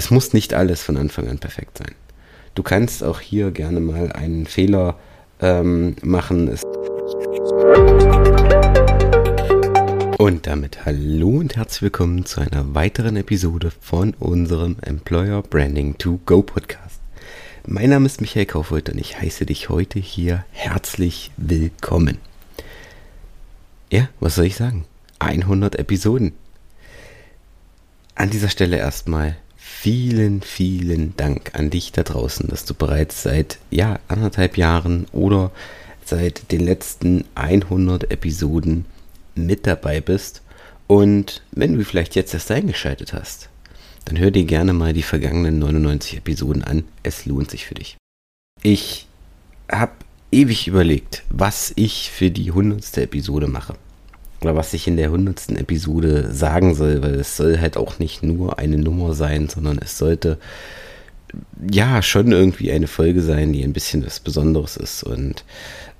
es muss nicht alles von Anfang an perfekt sein. Du kannst auch hier gerne mal einen Fehler ähm, machen. Und damit hallo und herzlich willkommen zu einer weiteren Episode von unserem Employer Branding to Go Podcast. Mein Name ist Michael Kaufreuth und ich heiße dich heute hier herzlich willkommen. Ja, was soll ich sagen? 100 Episoden. An dieser Stelle erstmal vielen, vielen Dank an dich da draußen, dass du bereits seit ja, anderthalb Jahren oder seit den letzten 100 Episoden mit dabei bist. Und wenn du vielleicht jetzt erst eingeschaltet hast, dann hör dir gerne mal die vergangenen 99 Episoden an. Es lohnt sich für dich. Ich habe ewig überlegt, was ich für die 100. Episode mache was ich in der hundertsten Episode sagen soll, weil es soll halt auch nicht nur eine Nummer sein, sondern es sollte ja schon irgendwie eine Folge sein, die ein bisschen was Besonderes ist. Und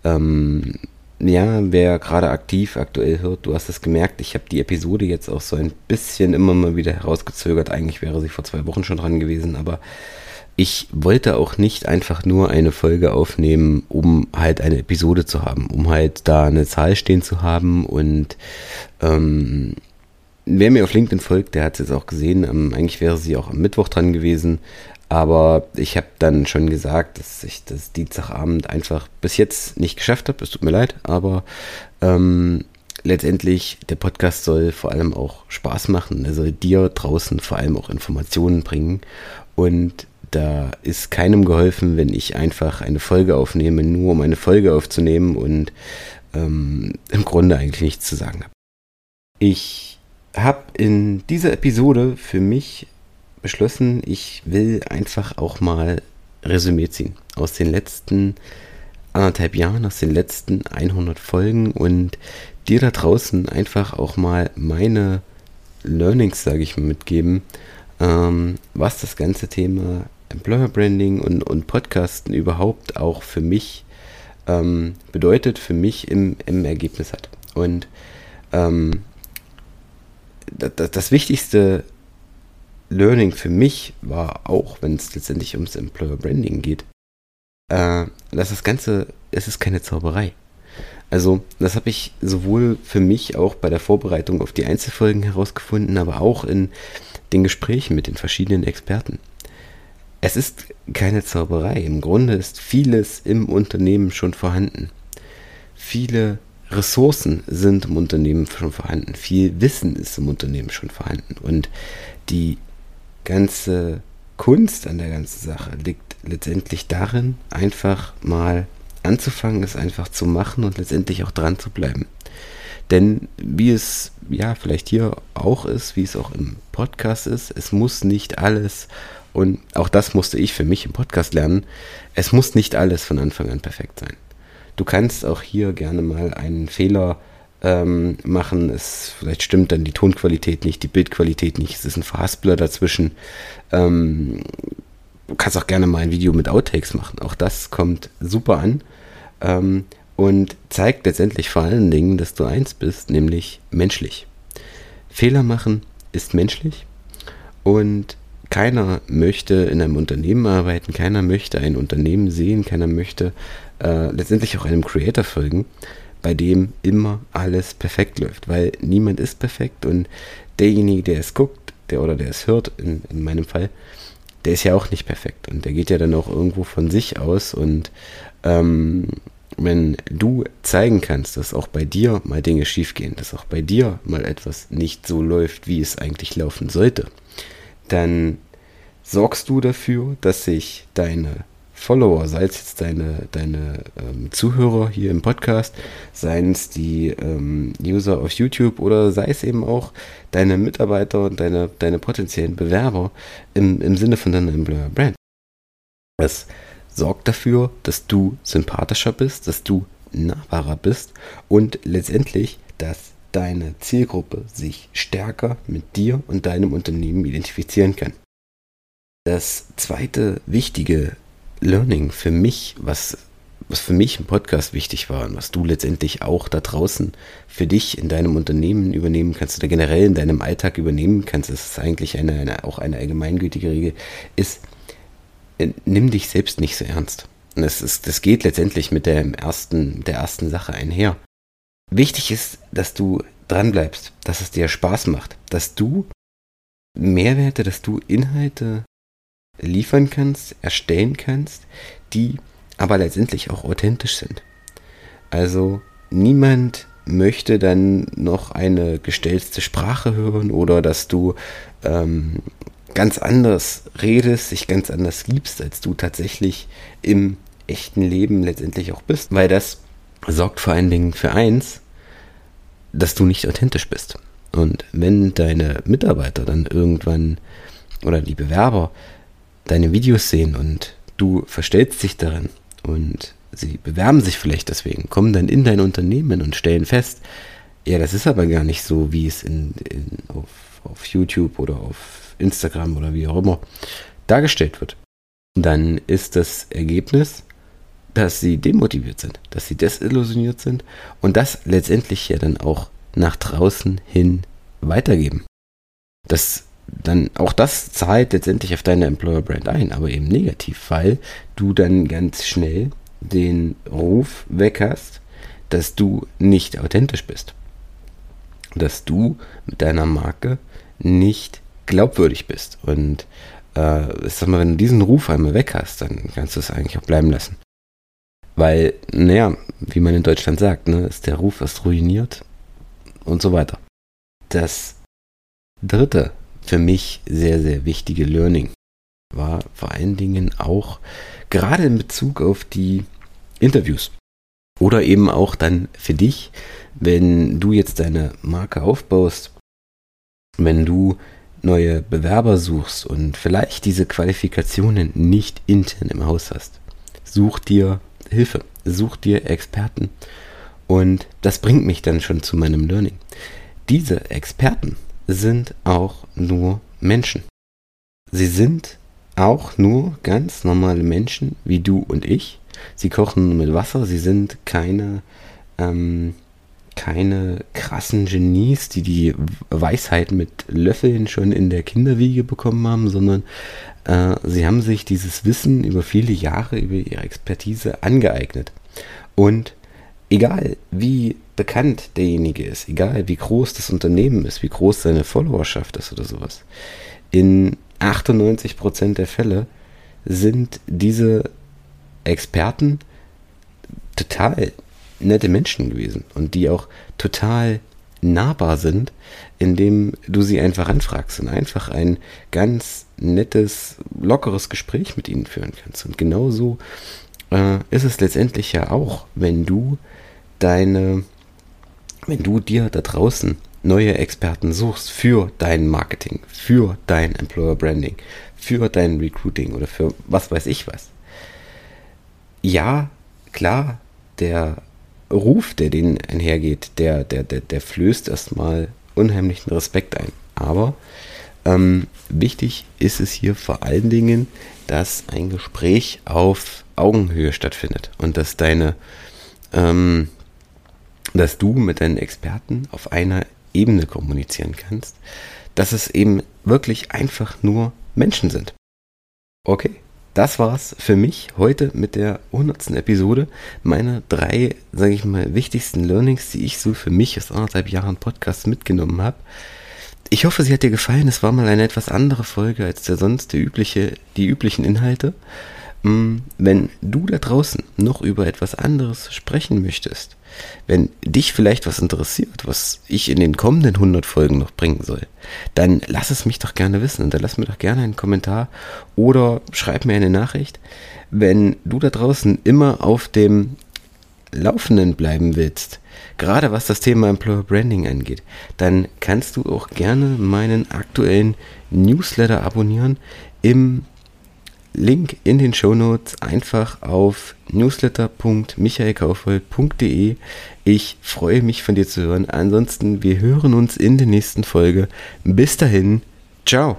ähm, ja, wer gerade aktiv aktuell hört, du hast es gemerkt, ich habe die Episode jetzt auch so ein bisschen immer mal wieder herausgezögert. Eigentlich wäre sie vor zwei Wochen schon dran gewesen, aber ich wollte auch nicht einfach nur eine Folge aufnehmen, um halt eine Episode zu haben, um halt da eine Zahl stehen zu haben. Und ähm, wer mir auf LinkedIn folgt, der hat es jetzt auch gesehen, ähm, eigentlich wäre sie auch am Mittwoch dran gewesen, aber ich habe dann schon gesagt, dass ich das Dienstagabend einfach bis jetzt nicht geschafft habe. Es tut mir leid, aber ähm, letztendlich der Podcast soll vor allem auch Spaß machen. Er soll dir draußen vor allem auch Informationen bringen. Und da ist keinem geholfen, wenn ich einfach eine Folge aufnehme, nur um eine Folge aufzunehmen und ähm, im Grunde eigentlich nichts zu sagen habe. Ich habe in dieser Episode für mich beschlossen, ich will einfach auch mal Resümee ziehen aus den letzten anderthalb Jahren, aus den letzten 100 Folgen und dir da draußen einfach auch mal meine Learnings, sage ich mal, mitgeben, ähm, was das ganze Thema Employer Branding und, und Podcasten überhaupt auch für mich ähm, bedeutet, für mich im, im Ergebnis hat. Und ähm, das, das wichtigste Learning für mich war auch, wenn es letztendlich ums Employer Branding geht, äh, dass das Ganze, es ist keine Zauberei. Also, das habe ich sowohl für mich auch bei der Vorbereitung auf die Einzelfolgen herausgefunden, aber auch in den Gesprächen mit den verschiedenen Experten es ist keine Zauberei. Im Grunde ist vieles im Unternehmen schon vorhanden. Viele Ressourcen sind im Unternehmen schon vorhanden. Viel Wissen ist im Unternehmen schon vorhanden. Und die ganze Kunst an der ganzen Sache liegt letztendlich darin, einfach mal anzufangen, es einfach zu machen und letztendlich auch dran zu bleiben. Denn wie es ja vielleicht hier auch ist, wie es auch im Podcast ist, es muss nicht alles und auch das musste ich für mich im Podcast lernen. Es muss nicht alles von Anfang an perfekt sein. Du kannst auch hier gerne mal einen Fehler ähm, machen. Es, vielleicht stimmt dann die Tonqualität nicht, die Bildqualität nicht. Es ist ein Verhaspler dazwischen. Ähm, du kannst auch gerne mal ein Video mit Outtakes machen. Auch das kommt super an. Ähm, und zeigt letztendlich vor allen Dingen, dass du eins bist, nämlich menschlich. Fehler machen ist menschlich und keiner möchte in einem Unternehmen arbeiten, keiner möchte ein Unternehmen sehen, keiner möchte äh, letztendlich auch einem Creator folgen, bei dem immer alles perfekt läuft, weil niemand ist perfekt und derjenige, der es guckt, der oder der es hört, in, in meinem Fall, der ist ja auch nicht perfekt und der geht ja dann auch irgendwo von sich aus und ähm, wenn du zeigen kannst, dass auch bei dir mal Dinge schiefgehen, dass auch bei dir mal etwas nicht so läuft, wie es eigentlich laufen sollte, dann sorgst du dafür, dass sich deine Follower, sei es jetzt deine, deine ähm, Zuhörer hier im Podcast, seien es die ähm, User auf YouTube oder sei es eben auch deine Mitarbeiter und deine, deine potenziellen Bewerber im, im Sinne von deiner Employer Brand. Das sorgt dafür, dass du sympathischer bist, dass du nahbarer bist und letztendlich, dass deine Zielgruppe sich stärker mit dir und deinem Unternehmen identifizieren kann. Das zweite wichtige Learning für mich, was was für mich im Podcast wichtig war und was du letztendlich auch da draußen für dich in deinem Unternehmen übernehmen kannst oder generell in deinem Alltag übernehmen kannst, das ist eigentlich eine, eine auch eine allgemeingültige Regel, ist, äh, nimm dich selbst nicht so ernst. Und das, ist, das geht letztendlich mit der ersten, der ersten Sache einher. Wichtig ist, dass du dran bleibst, dass es dir Spaß macht, dass du Mehrwerte, dass du Inhalte liefern kannst, erstellen kannst, die aber letztendlich auch authentisch sind. Also niemand möchte dann noch eine gestellte Sprache hören oder dass du ähm, ganz anders redest, dich ganz anders liebst, als du tatsächlich im echten Leben letztendlich auch bist. Weil das sorgt vor allen Dingen für eins, dass du nicht authentisch bist. Und wenn deine Mitarbeiter dann irgendwann oder die Bewerber deine Videos sehen und du verstellst dich darin und sie bewerben sich vielleicht deswegen, kommen dann in dein Unternehmen und stellen fest, ja, das ist aber gar nicht so, wie es in, in, auf, auf YouTube oder auf Instagram oder wie auch immer dargestellt wird. Dann ist das Ergebnis, dass sie demotiviert sind, dass sie desillusioniert sind und das letztendlich ja dann auch nach draußen hin weitergeben. Das dann auch das zahlt letztendlich auf deine Employer Brand ein, aber eben negativ, weil du dann ganz schnell den Ruf weg hast, dass du nicht authentisch bist. Dass du mit deiner Marke nicht glaubwürdig bist. Und äh, sag mal, wenn du diesen Ruf einmal weg hast, dann kannst du es eigentlich auch bleiben lassen. Weil, naja, wie man in Deutschland sagt, ne, ist der Ruf erst ruiniert und so weiter. Das dritte für mich sehr, sehr wichtige Learning war vor allen Dingen auch gerade in Bezug auf die Interviews. Oder eben auch dann für dich, wenn du jetzt deine Marke aufbaust, wenn du neue Bewerber suchst und vielleicht diese Qualifikationen nicht intern im Haus hast. Such dir Hilfe, such dir Experten. Und das bringt mich dann schon zu meinem Learning. Diese Experten sind auch nur Menschen. Sie sind auch nur ganz normale Menschen wie du und ich. Sie kochen mit Wasser, sie sind keine, ähm, keine krassen Genies, die die Weisheit mit Löffeln schon in der Kinderwiege bekommen haben, sondern äh, sie haben sich dieses Wissen über viele Jahre, über ihre Expertise angeeignet. Und egal wie bekannt derjenige ist, egal wie groß das Unternehmen ist, wie groß seine Followerschaft ist oder sowas, in 98% der Fälle sind diese Experten total nette Menschen gewesen und die auch total nahbar sind, indem du sie einfach anfragst und einfach ein ganz nettes, lockeres Gespräch mit ihnen führen kannst. Und genauso äh, ist es letztendlich ja auch, wenn du deine, wenn du dir da draußen neue Experten suchst für dein Marketing, für dein Employer Branding, für dein Recruiting oder für was weiß ich was. Ja, klar, der Ruf, der denen einhergeht, der, der, der, der flößt erstmal unheimlichen Respekt ein. Aber ähm, wichtig ist es hier vor allen Dingen, dass ein Gespräch auf Augenhöhe stattfindet und dass deine ähm, dass du mit deinen Experten auf einer Ebene kommunizieren kannst, dass es eben wirklich einfach nur Menschen sind. Okay, das war's für mich heute mit der 100. Episode. Meine drei, sage ich mal, wichtigsten Learnings, die ich so für mich aus anderthalb Jahren Podcast mitgenommen habe. Ich hoffe, sie hat dir gefallen. Es war mal eine etwas andere Folge als der sonst die, übliche, die üblichen Inhalte. Wenn du da draußen noch über etwas anderes sprechen möchtest, wenn dich vielleicht was interessiert, was ich in den kommenden 100 Folgen noch bringen soll, dann lass es mich doch gerne wissen. Und dann lass mir doch gerne einen Kommentar oder schreib mir eine Nachricht. Wenn du da draußen immer auf dem Laufenden bleiben willst, gerade was das Thema Employer Branding angeht, dann kannst du auch gerne meinen aktuellen Newsletter abonnieren im Link in den Show Notes einfach auf newsletter.michaelkaufhold.de. Ich freue mich von dir zu hören. Ansonsten, wir hören uns in der nächsten Folge. Bis dahin, ciao.